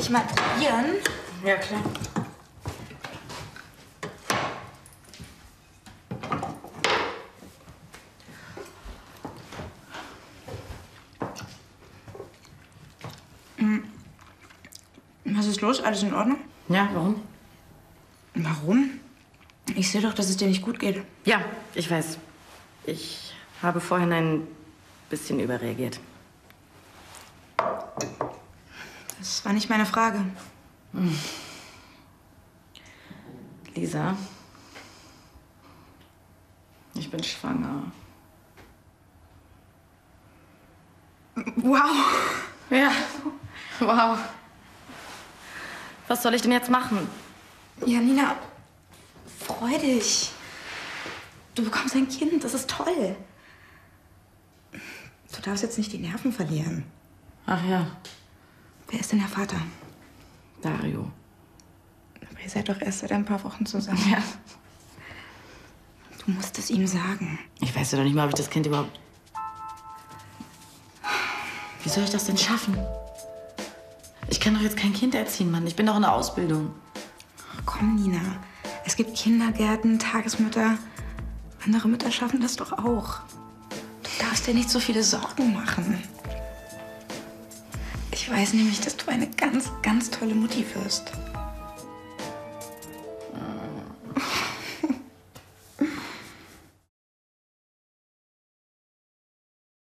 ich mal probieren? Ja, klar. Was ist los? Alles in Ordnung? Ja, warum? Warum? Ich sehe doch, dass es dir nicht gut geht. Ja, ich weiß. Ich habe vorhin ein bisschen überreagiert. Das war nicht meine Frage. Lisa, ich bin schwanger. Wow. Ja, wow. Was soll ich denn jetzt machen? Ja, Nina, freu dich. Du bekommst ein Kind, das ist toll. Du darfst jetzt nicht die Nerven verlieren. Ach ja, Wer ist denn der Vater? Dario. Aber ihr seid doch erst seit ein paar Wochen zusammen. Ja. Du musst es ihm sagen. Ich weiß ja doch nicht mal, ob ich das Kind überhaupt. Wie soll ich das denn schaffen? Ich kann doch jetzt kein Kind erziehen, Mann. Ich bin doch in der Ausbildung. Ach, komm, Nina. Es gibt Kindergärten, Tagesmütter. Andere Mütter schaffen das doch auch. Du darfst dir nicht so viele Sorgen machen. Ich weiß nämlich, dass du eine ganz, ganz tolle Mutti wirst.